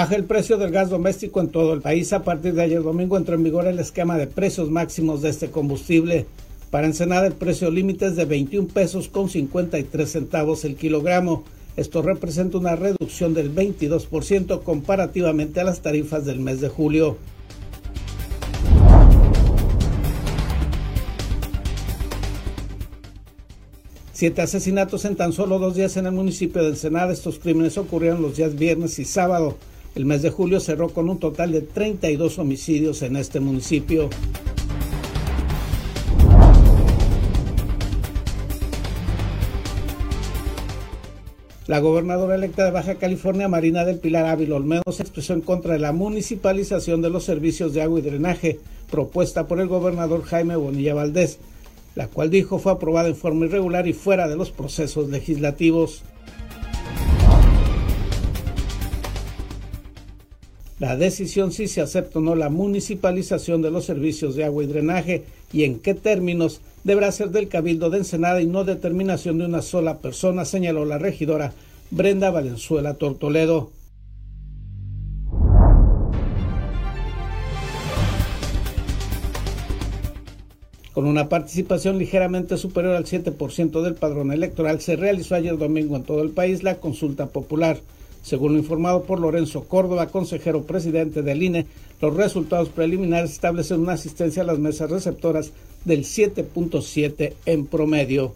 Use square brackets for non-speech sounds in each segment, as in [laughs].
Baja el precio del gas doméstico en todo el país. A partir de ayer domingo entró en vigor el esquema de precios máximos de este combustible. Para Ensenada el precio límite es de 21 pesos con 53 centavos el kilogramo. Esto representa una reducción del 22% comparativamente a las tarifas del mes de julio. Siete asesinatos en tan solo dos días en el municipio de Ensenada. Estos crímenes ocurrieron los días viernes y sábado. El mes de julio cerró con un total de 32 homicidios en este municipio. La gobernadora electa de Baja California, Marina del Pilar Ávila Olmedo, se expresó en contra de la municipalización de los servicios de agua y drenaje propuesta por el gobernador Jaime Bonilla Valdés, la cual dijo fue aprobada en forma irregular y fuera de los procesos legislativos. La decisión si se acepta o no la municipalización de los servicios de agua y drenaje y en qué términos deberá ser del Cabildo de Ensenada y no determinación de una sola persona, señaló la regidora Brenda Valenzuela Tortoledo. Con una participación ligeramente superior al 7% del padrón electoral, se realizó ayer domingo en todo el país la consulta popular. Según lo informado por Lorenzo Córdoba, consejero presidente del INE, los resultados preliminares establecen una asistencia a las mesas receptoras del 7.7 en promedio.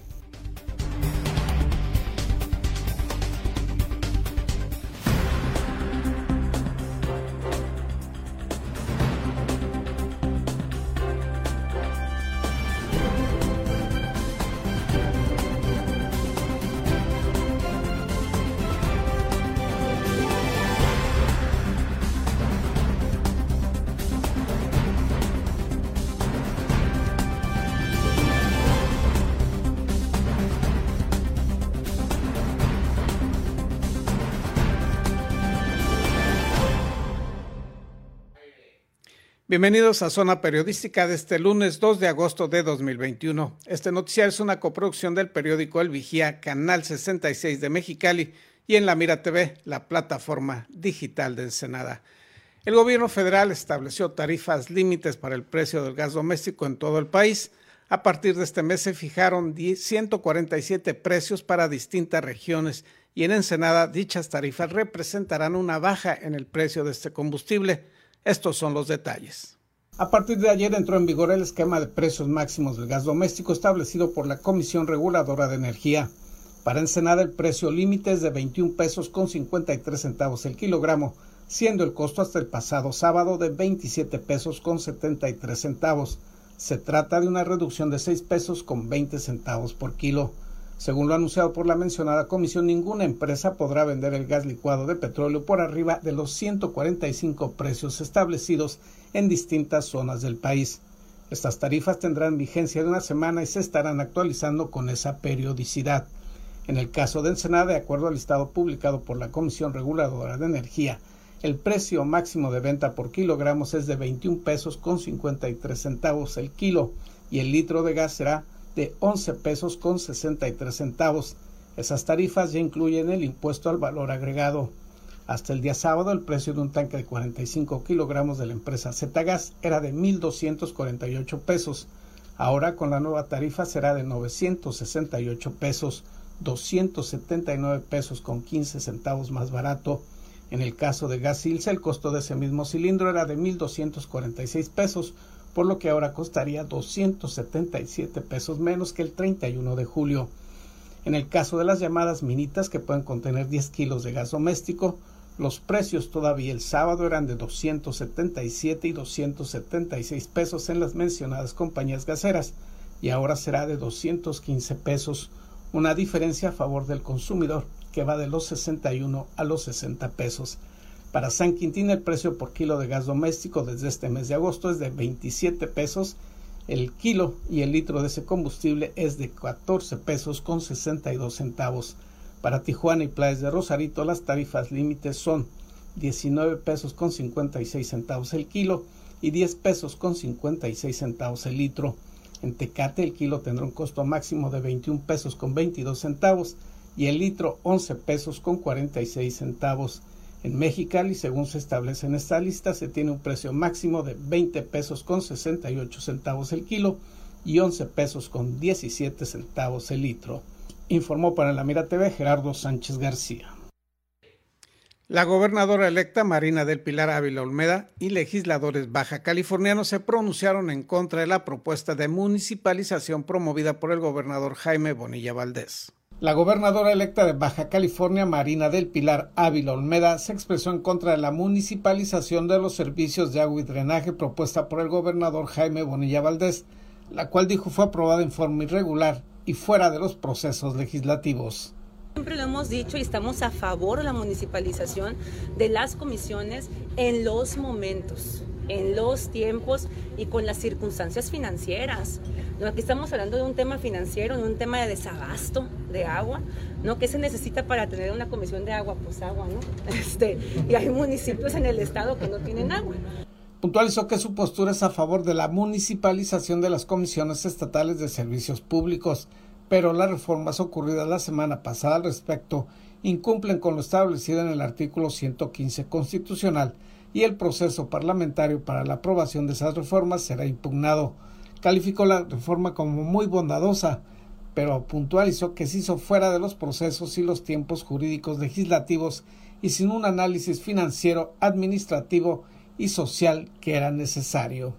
Bienvenidos a Zona Periodística de este lunes 2 de agosto de 2021. Este noticiario es una coproducción del periódico El Vigía, Canal 66 de Mexicali y en La Mira TV, la plataforma digital de Ensenada. El gobierno federal estableció tarifas límites para el precio del gas doméstico en todo el país. A partir de este mes se fijaron 147 precios para distintas regiones y en Ensenada dichas tarifas representarán una baja en el precio de este combustible. Estos son los detalles. A partir de ayer entró en vigor el esquema de precios máximos del gas doméstico establecido por la Comisión Reguladora de Energía. Para Ensenada el precio límite es de 21 pesos con 53 centavos el kilogramo, siendo el costo hasta el pasado sábado de 27 pesos con 73 centavos. Se trata de una reducción de 6 pesos con 20 centavos por kilo. Según lo anunciado por la mencionada comisión, ninguna empresa podrá vender el gas licuado de petróleo por arriba de los 145 precios establecidos en distintas zonas del país. Estas tarifas tendrán vigencia de una semana y se estarán actualizando con esa periodicidad. En el caso de Ensenada, de acuerdo al listado publicado por la Comisión Reguladora de Energía, el precio máximo de venta por kilogramos es de 21 pesos con 53 centavos el kilo y el litro de gas será de 11 pesos con 63 centavos. Esas tarifas ya incluyen el impuesto al valor agregado. Hasta el día sábado el precio de un tanque de 45 kilogramos de la empresa Zgas era de 1.248 pesos. Ahora con la nueva tarifa será de 968 pesos, 279 pesos con 15 centavos más barato. En el caso de gas Ilse el costo de ese mismo cilindro era de 1.246 pesos, por lo que ahora costaría 277 pesos menos que el 31 de julio. En el caso de las llamadas minitas que pueden contener 10 kilos de gas doméstico, los precios todavía el sábado eran de 277 y 276 pesos en las mencionadas compañías gaseras y ahora será de 215 pesos, una diferencia a favor del consumidor que va de los 61 a los 60 pesos. Para San Quintín el precio por kilo de gas doméstico desde este mes de agosto es de 27 pesos el kilo y el litro de ese combustible es de 14 pesos con 62 centavos. Para Tijuana y Playas de Rosarito las tarifas límites son 19 pesos con 56 centavos el kilo y 10 pesos con 56 centavos el litro. En Tecate el kilo tendrá un costo máximo de 21 pesos con 22 centavos y el litro 11 pesos con 46 centavos. En Mexicali, según se establece en esta lista, se tiene un precio máximo de 20 pesos con 68 centavos el kilo y 11 pesos con 17 centavos el litro. Informó para la Mira TV Gerardo Sánchez García. La gobernadora electa Marina del Pilar Ávila Olmeda y legisladores baja californianos se pronunciaron en contra de la propuesta de municipalización promovida por el gobernador Jaime Bonilla Valdés. La gobernadora electa de Baja California, Marina del Pilar Ávila Olmeda, se expresó en contra de la municipalización de los servicios de agua y drenaje propuesta por el gobernador Jaime Bonilla Valdés, la cual dijo fue aprobada en forma irregular y fuera de los procesos legislativos. Siempre lo hemos dicho y estamos a favor de la municipalización de las comisiones en los momentos, en los tiempos y con las circunstancias financieras. Aquí estamos hablando de un tema financiero, de un tema de desabasto de agua, ¿no? ¿Qué se necesita para tener una comisión de agua? Pues agua, ¿no? [laughs] Este, y hay municipios en el estado que no tienen agua. Puntualizó que su postura es a favor de la municipalización de las comisiones estatales de servicios públicos pero las reformas ocurridas la semana pasada al respecto incumplen con lo establecido en el artículo 115 constitucional y el proceso parlamentario para la aprobación de esas reformas será impugnado. Calificó la reforma como muy bondadosa, pero puntualizó que se hizo fuera de los procesos y los tiempos jurídicos legislativos y sin un análisis financiero, administrativo y social que era necesario.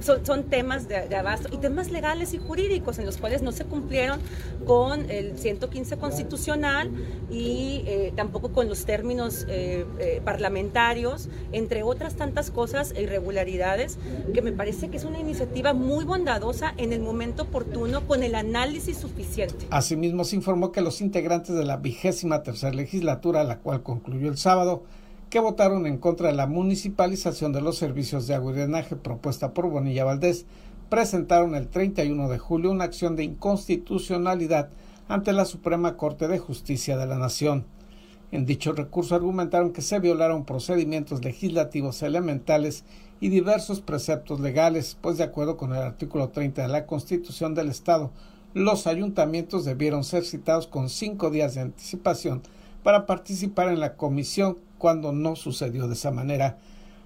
Son, temas de, abasto y temas legales y jurídicos en los cuales no se cumplieron con el 115 constitucional y eh, tampoco con los términos eh, eh, parlamentarios, entre otras tantas cosas e irregularidades, que me parece que es una iniciativa muy bondadosa en el momento oportuno con el análisis suficiente. Asimismo, se informó que los integrantes de la vigésima tercera legislatura, la cual concluyó el sábado, que votaron en contra de la municipalización de los servicios de agua y drenaje propuesta por Bonilla Valdés, presentaron el 31 de julio una acción de inconstitucionalidad ante la Suprema Corte de Justicia de la Nación. En dicho recurso argumentaron que se violaron procedimientos legislativos elementales y diversos preceptos legales, pues de acuerdo con el artículo 30 de la Constitución del Estado, los ayuntamientos debieron ser citados con cinco días de anticipación para participar en la comisión cuando no sucedió de esa manera.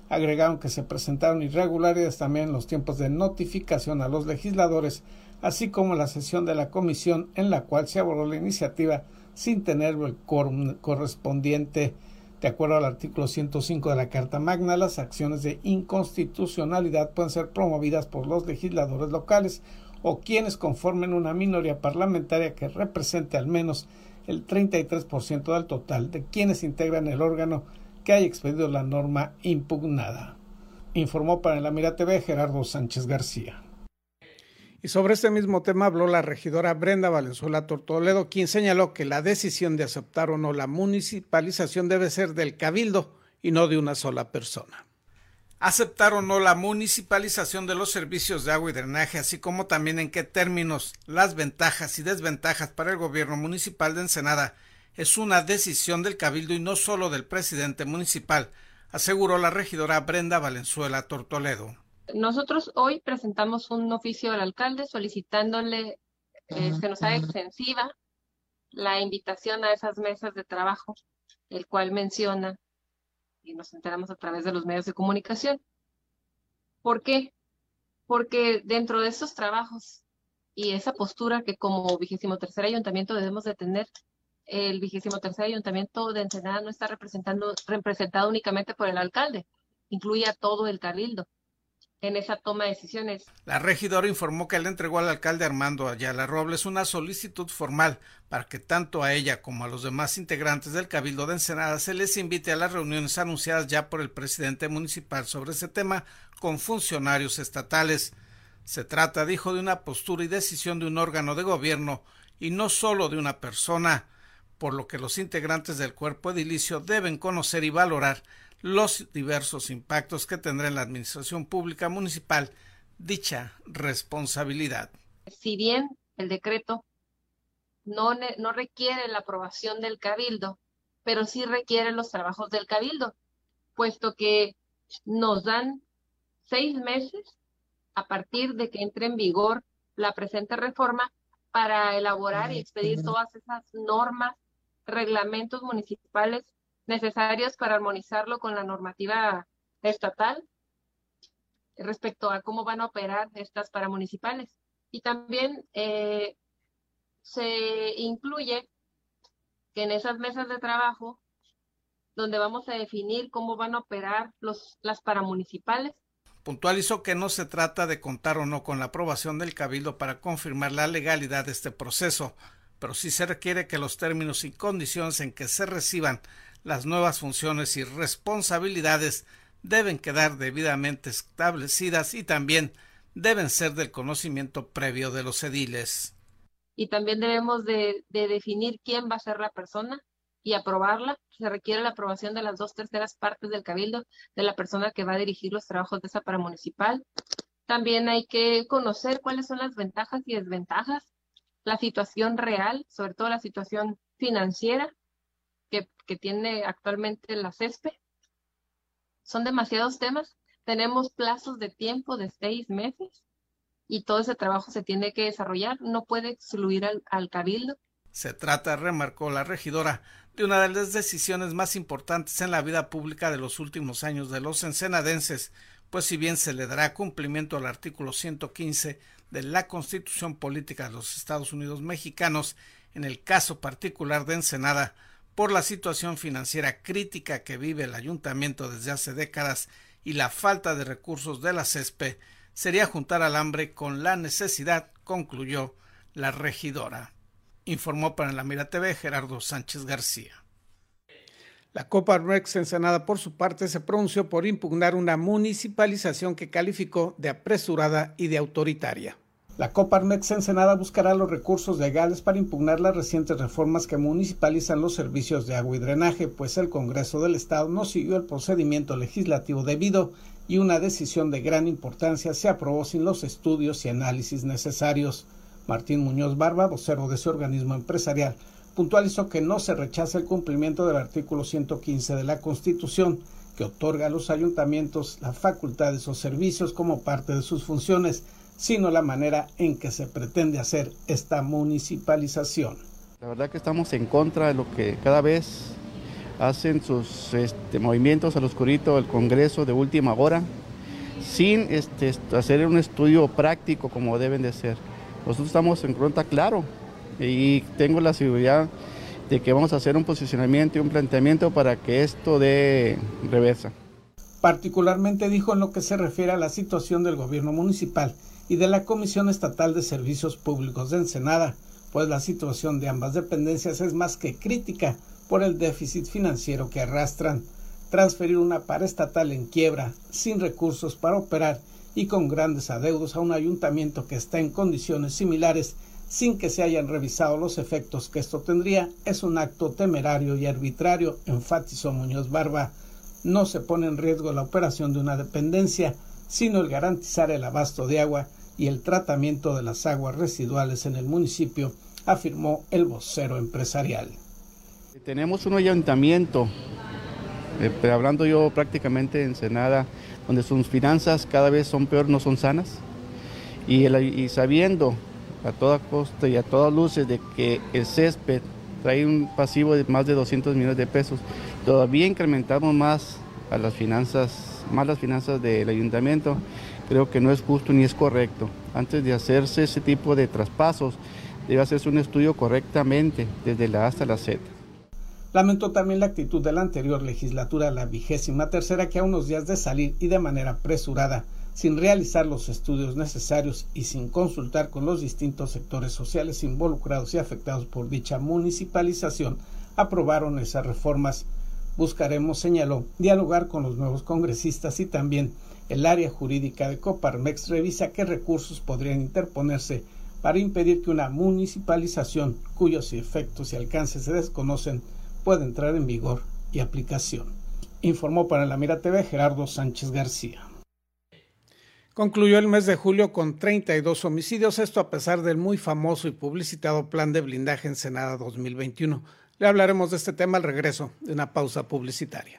Agregaron que se presentaron irregularidades también en los tiempos de notificación a los legisladores, así como la sesión de la comisión en la cual se abordó la iniciativa sin tener el correspondiente. De acuerdo al artículo 105 de la Carta Magna, las acciones de inconstitucionalidad pueden ser promovidas por los legisladores locales o quienes conformen una minoría parlamentaria que represente al menos el 33% del total de quienes integran el órgano que haya expedido la norma impugnada. Informó para la Mira TV Gerardo Sánchez García. Y sobre este mismo tema habló la regidora Brenda Valenzuela Tortoledo, quien señaló que la decisión de aceptar o no la municipalización debe ser del cabildo y no de una sola persona aceptar o no la municipalización de los servicios de agua y drenaje, así como también en qué términos las ventajas y desventajas para el gobierno municipal de Ensenada es una decisión del cabildo y no solo del presidente municipal, aseguró la regidora Brenda Valenzuela Tortoledo. Nosotros hoy presentamos un oficio al alcalde solicitándole eh, que nos haga extensiva la invitación a esas mesas de trabajo, el cual menciona y nos enteramos a través de los medios de comunicación. ¿Por qué? Porque dentro de estos trabajos y esa postura que como vigésimo tercer ayuntamiento debemos de tener, el vigésimo tercer ayuntamiento de Ensenada no está representando, representado únicamente por el alcalde, incluye a todo el cabildo en esa toma de decisiones. La regidora informó que le entregó al alcalde Armando Ayala Robles una solicitud formal para que tanto a ella como a los demás integrantes del Cabildo de Ensenada se les invite a las reuniones anunciadas ya por el presidente municipal sobre ese tema con funcionarios estatales. Se trata, dijo, de una postura y decisión de un órgano de gobierno y no solo de una persona, por lo que los integrantes del cuerpo edilicio deben conocer y valorar los diversos impactos que tendrá en la administración pública municipal dicha responsabilidad. Si bien el decreto no, no requiere la aprobación del cabildo, pero sí requiere los trabajos del cabildo, puesto que nos dan seis meses a partir de que entre en vigor la presente reforma para elaborar y expedir todas esas normas, reglamentos municipales necesarios para armonizarlo con la normativa estatal respecto a cómo van a operar estas paramunicipales. Y también eh, se incluye que en esas mesas de trabajo, donde vamos a definir cómo van a operar los, las paramunicipales, Puntualizó que no se trata de contar o no con la aprobación del Cabildo para confirmar la legalidad de este proceso, pero sí se requiere que los términos y condiciones en que se reciban las nuevas funciones y responsabilidades deben quedar debidamente establecidas y también deben ser del conocimiento previo de los ediles. Y también debemos de, de definir quién va a ser la persona y aprobarla. Se requiere la aprobación de las dos terceras partes del cabildo de la persona que va a dirigir los trabajos de esa paramunicipal. También hay que conocer cuáles son las ventajas y desventajas, la situación real, sobre todo la situación financiera que, tiene actualmente la CESPE. Son demasiados temas. Tenemos plazos de tiempo de seis meses y todo ese trabajo se tiene que desarrollar. No puede excluir al, al cabildo. Se trata, remarcó la regidora, de una de las decisiones más importantes en la vida pública de los últimos años de los ensenadenses, pues si bien se le dará cumplimiento al artículo 115 de la Constitución Política de los Estados Unidos Mexicanos, en el caso particular de Ensenada, por la situación financiera crítica que vive el ayuntamiento desde hace décadas y la falta de recursos de la CESPE, sería juntar al hambre con la necesidad, concluyó la regidora informó para la Mira TV Gerardo Sánchez García. La Copa Rex Ensenada, por su parte, se pronunció por impugnar una municipalización que calificó de apresurada y de autoritaria. La Coparmex Ensenada buscará los recursos legales para impugnar las recientes reformas que municipalizan los servicios de agua y drenaje, pues el Congreso del Estado no siguió el procedimiento legislativo debido y una decisión de gran importancia se aprobó sin los estudios y análisis necesarios. Martín Muñoz Barba, vocero de ese organismo empresarial, puntualizó que no se rechaza el cumplimiento del artículo 115 de la Constitución, que otorga a los ayuntamientos la facultad de esos servicios como parte de sus funciones, sino la manera en que se pretende hacer esta municipalización. La verdad que estamos en contra de lo que cada vez hacen sus este, movimientos al oscurito del Congreso de última hora, sin este, hacer un estudio práctico como deben de ser. Nosotros estamos en cuenta claro y tengo la seguridad de que vamos a hacer un posicionamiento y un planteamiento para que esto dé reversa. Particularmente dijo en lo que se refiere a la situación del gobierno municipal y de la Comisión Estatal de Servicios Públicos de Ensenada, pues la situación de ambas dependencias es más que crítica por el déficit financiero que arrastran. Transferir una paraestatal en quiebra, sin recursos para operar y con grandes adeudos a un ayuntamiento que está en condiciones similares sin que se hayan revisado los efectos que esto tendría, es un acto temerario y arbitrario, enfatizó Muñoz Barba. No se pone en riesgo la operación de una dependencia, sino el garantizar el abasto de agua y el tratamiento de las aguas residuales en el municipio, afirmó el vocero empresarial. Tenemos un ayuntamiento, eh, hablando yo prácticamente en Senada, donde sus finanzas cada vez son peor, no son sanas, y, sabiendo a toda costa y a todas luces de que el césped trae un pasivo de más de 200 millones de pesos, todavía incrementamos más a las finanzas, más las finanzas del ayuntamiento, creo que no es justo ni es correcto. Antes de hacerse ese tipo de traspasos, debe hacerse un estudio correctamente, desde la A hasta la Z. Lamentó también la actitud de la anterior legislatura, la vigésima tercera, que a unos días de salir y de manera apresurada, sin realizar los estudios necesarios y sin consultar con los distintos sectores sociales involucrados y afectados por dicha municipalización, aprobaron esas reformas. Buscaremos, señaló, dialogar con los nuevos congresistas y también el área jurídica de Coparmex revisa qué recursos podrían interponerse para impedir que una municipalización cuyos efectos y alcances se desconocen puede entrar en vigor y aplicación. Informó para la Mira TV Gerardo Sánchez García. Concluyó el mes de julio con 32 homicidios, esto a pesar del muy famoso y publicitado plan de blindaje en Senada 2021. Le hablaremos de este tema al regreso de una pausa publicitaria.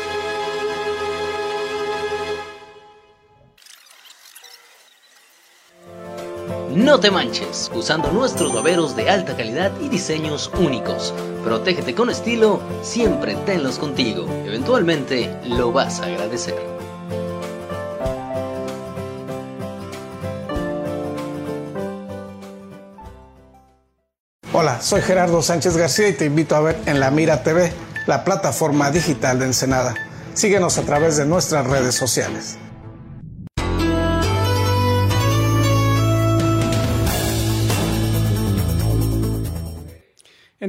No te manches usando nuestros baberos de alta calidad y diseños únicos. Protégete con estilo, siempre tenlos contigo. Eventualmente lo vas a agradecer. Hola, soy Gerardo Sánchez García y te invito a ver en La Mira TV, la plataforma digital de Ensenada. Síguenos a través de nuestras redes sociales.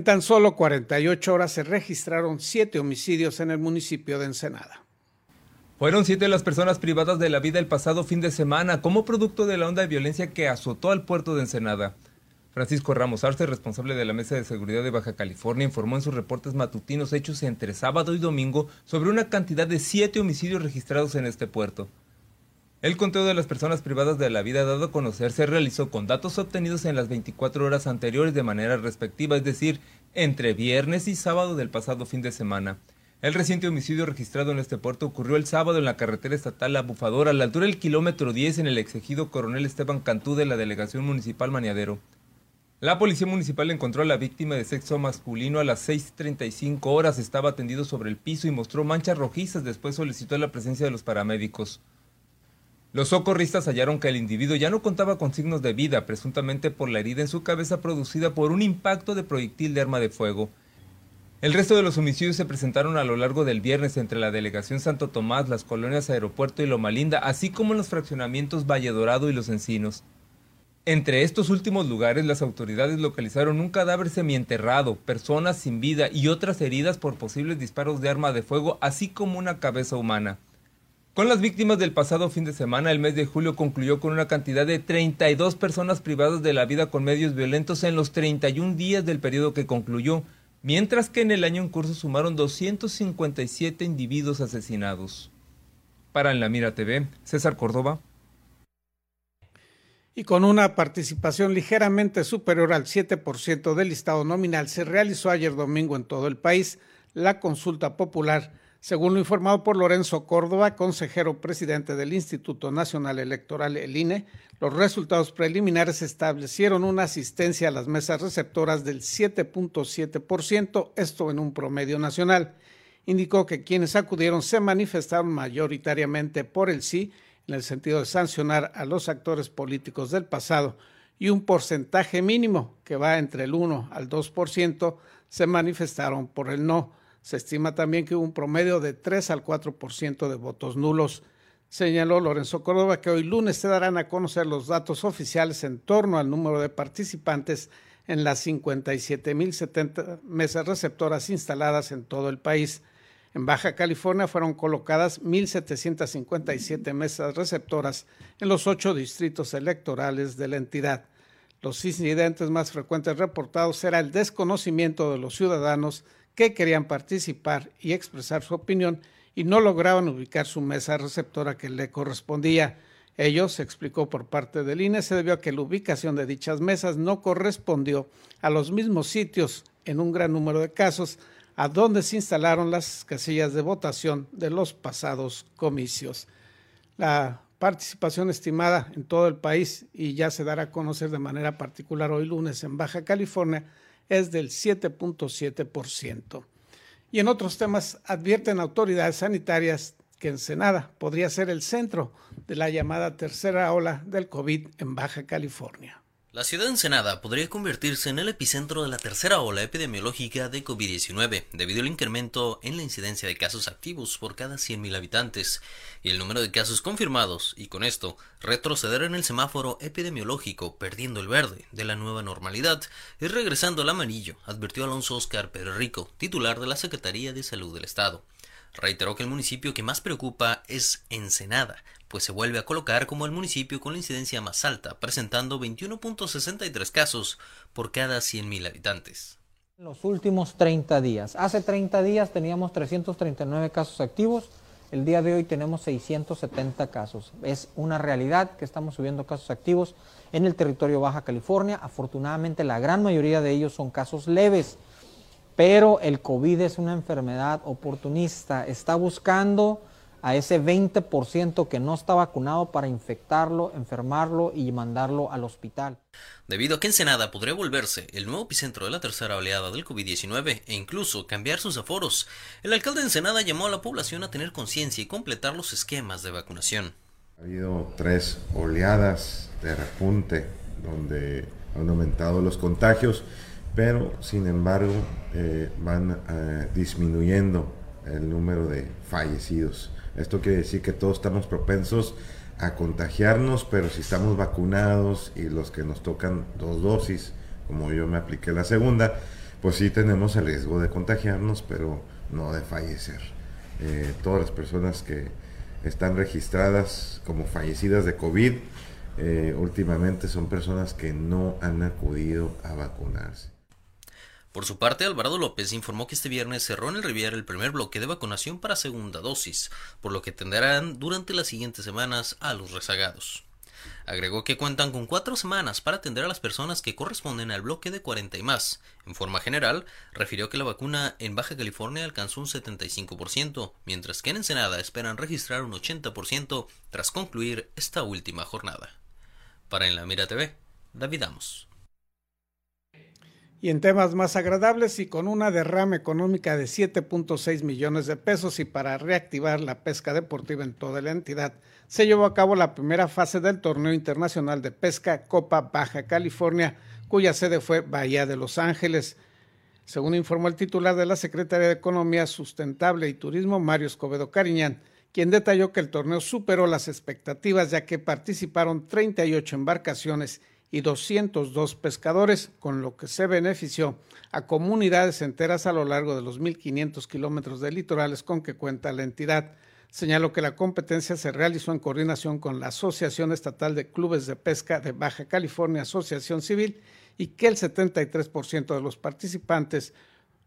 En tan solo 48 horas se registraron siete homicidios en el municipio de Ensenada. Fueron siete las personas privadas de la vida el pasado fin de semana como producto de la onda de violencia que azotó al puerto de Ensenada. Francisco Ramos Arce, responsable de la Mesa de Seguridad de Baja California, informó en sus reportes matutinos hechos entre sábado y domingo sobre una cantidad de siete homicidios registrados en este puerto. El conteo de las personas privadas de la vida dado a conocer se realizó con datos obtenidos en las 24 horas anteriores de manera respectiva, es decir, entre viernes y sábado del pasado fin de semana. El reciente homicidio registrado en este puerto ocurrió el sábado en la carretera estatal La Bufadora, a la altura del kilómetro 10 en el exegido Coronel Esteban Cantú de la Delegación Municipal Maniadero. La policía municipal encontró a la víctima de sexo masculino a las 6.35 horas, estaba tendido sobre el piso y mostró manchas rojizas, después solicitó la presencia de los paramédicos. Los socorristas hallaron que el individuo ya no contaba con signos de vida, presuntamente por la herida en su cabeza producida por un impacto de proyectil de arma de fuego. El resto de los homicidios se presentaron a lo largo del viernes entre la delegación Santo Tomás, las colonias Aeropuerto y Loma Linda, así como en los fraccionamientos Valle Dorado y Los Encinos. Entre estos últimos lugares, las autoridades localizaron un cadáver semienterrado, personas sin vida y otras heridas por posibles disparos de arma de fuego, así como una cabeza humana. Con las víctimas del pasado fin de semana, el mes de julio concluyó con una cantidad de 32 personas privadas de la vida con medios violentos en los 31 días del periodo que concluyó, mientras que en el año en curso sumaron 257 individuos asesinados. Para En la Mira TV, César Córdoba. Y con una participación ligeramente superior al 7% del listado nominal, se realizó ayer domingo en todo el país la consulta popular según lo informado por Lorenzo Córdoba, consejero presidente del Instituto Nacional Electoral, el INE, los resultados preliminares establecieron una asistencia a las mesas receptoras del 7.7%, esto en un promedio nacional. Indicó que quienes acudieron se manifestaron mayoritariamente por el sí, en el sentido de sancionar a los actores políticos del pasado, y un porcentaje mínimo, que va entre el 1 al 2%, se manifestaron por el no se estima también que hubo un promedio de 3 al 4% de votos nulos. Señaló Lorenzo Córdoba que hoy lunes se darán a conocer los datos oficiales en torno al número de participantes en las 57.070 mesas receptoras instaladas en todo el país. En Baja California fueron colocadas 1.757 mesas receptoras en los ocho distritos electorales de la entidad. Los incidentes más frecuentes reportados era el desconocimiento de los ciudadanos que querían participar y expresar su opinión y no lograban ubicar su mesa receptora que le correspondía. Ello, se explicó por parte del INE, se debió a que la ubicación de dichas mesas no correspondió a los mismos sitios en un gran número de casos a donde se instalaron las casillas de votación de los pasados comicios. La participación estimada en todo el país y ya se dará a conocer de manera particular hoy lunes en Baja California es del 7.7%. Y en otros temas advierten autoridades sanitarias que Ensenada podría ser el centro de la llamada tercera ola del COVID en Baja California. La ciudad de Ensenada podría convertirse en el epicentro de la tercera ola epidemiológica de COVID-19 debido al incremento en la incidencia de casos activos por cada 100.000 habitantes y el número de casos confirmados y con esto retroceder en el semáforo epidemiológico perdiendo el verde de la nueva normalidad y regresando al amarillo, advirtió Alonso Oscar Pérez Rico, titular de la Secretaría de Salud del Estado. Reiteró que el municipio que más preocupa es Ensenada, pues se vuelve a colocar como el municipio con la incidencia más alta, presentando 21.63 casos por cada 100.000 habitantes. En los últimos 30 días. Hace 30 días teníamos 339 casos activos, el día de hoy tenemos 670 casos. Es una realidad que estamos subiendo casos activos en el territorio Baja California. Afortunadamente la gran mayoría de ellos son casos leves. Pero el COVID es una enfermedad oportunista, está buscando a ese 20% que no está vacunado para infectarlo, enfermarlo y mandarlo al hospital. Debido a que Ensenada podría volverse el nuevo epicentro de la tercera oleada del COVID-19 e incluso cambiar sus aforos, el alcalde de Ensenada llamó a la población a tener conciencia y completar los esquemas de vacunación. Ha habido tres oleadas de repunte donde han aumentado los contagios pero sin embargo eh, van eh, disminuyendo el número de fallecidos. Esto quiere decir que todos estamos propensos a contagiarnos, pero si estamos vacunados y los que nos tocan dos dosis, como yo me apliqué la segunda, pues sí tenemos el riesgo de contagiarnos, pero no de fallecer. Eh, todas las personas que están registradas como fallecidas de COVID, últimamente son personas que no han acudido a vacunarse. Por su parte, Alvarado López informó que este viernes cerró en el Riviera el primer bloque de vacunación para segunda dosis, por lo que tendrán durante las siguientes semanas a los rezagados. Agregó que cuentan con cuatro semanas para atender a las personas que corresponden al bloque de 40 y más. En forma general, refirió que la vacuna en Baja California alcanzó un 75%, mientras que en Ensenada esperan registrar un 80% tras concluir esta última jornada. Para En la Mira TV, David Amos. Y en temas más agradables y con una derrama económica de 7.6 millones de pesos y para reactivar la pesca deportiva en toda la entidad, se llevó a cabo la primera fase del Torneo Internacional de Pesca Copa Baja California, cuya sede fue Bahía de Los Ángeles. Según informó el titular de la Secretaría de Economía Sustentable y Turismo, Mario Escobedo Cariñán, quien detalló que el torneo superó las expectativas ya que participaron 38 embarcaciones y 202 pescadores, con lo que se benefició a comunidades enteras a lo largo de los 1.500 kilómetros de litorales con que cuenta la entidad. Señaló que la competencia se realizó en coordinación con la Asociación Estatal de Clubes de Pesca de Baja California, Asociación Civil, y que el 73% de los participantes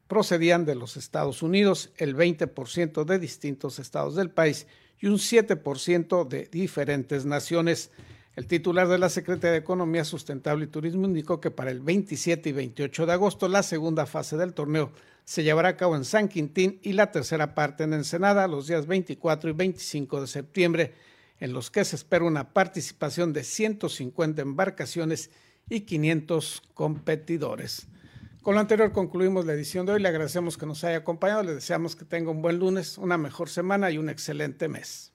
procedían de los Estados Unidos, el 20% de distintos estados del país y un 7% de diferentes naciones. El titular de la Secretaría de Economía Sustentable y Turismo indicó que para el 27 y 28 de agosto la segunda fase del torneo se llevará a cabo en San Quintín y la tercera parte en Ensenada los días 24 y 25 de septiembre, en los que se espera una participación de 150 embarcaciones y 500 competidores. Con lo anterior concluimos la edición de hoy. Le agradecemos que nos haya acompañado. Le deseamos que tenga un buen lunes, una mejor semana y un excelente mes.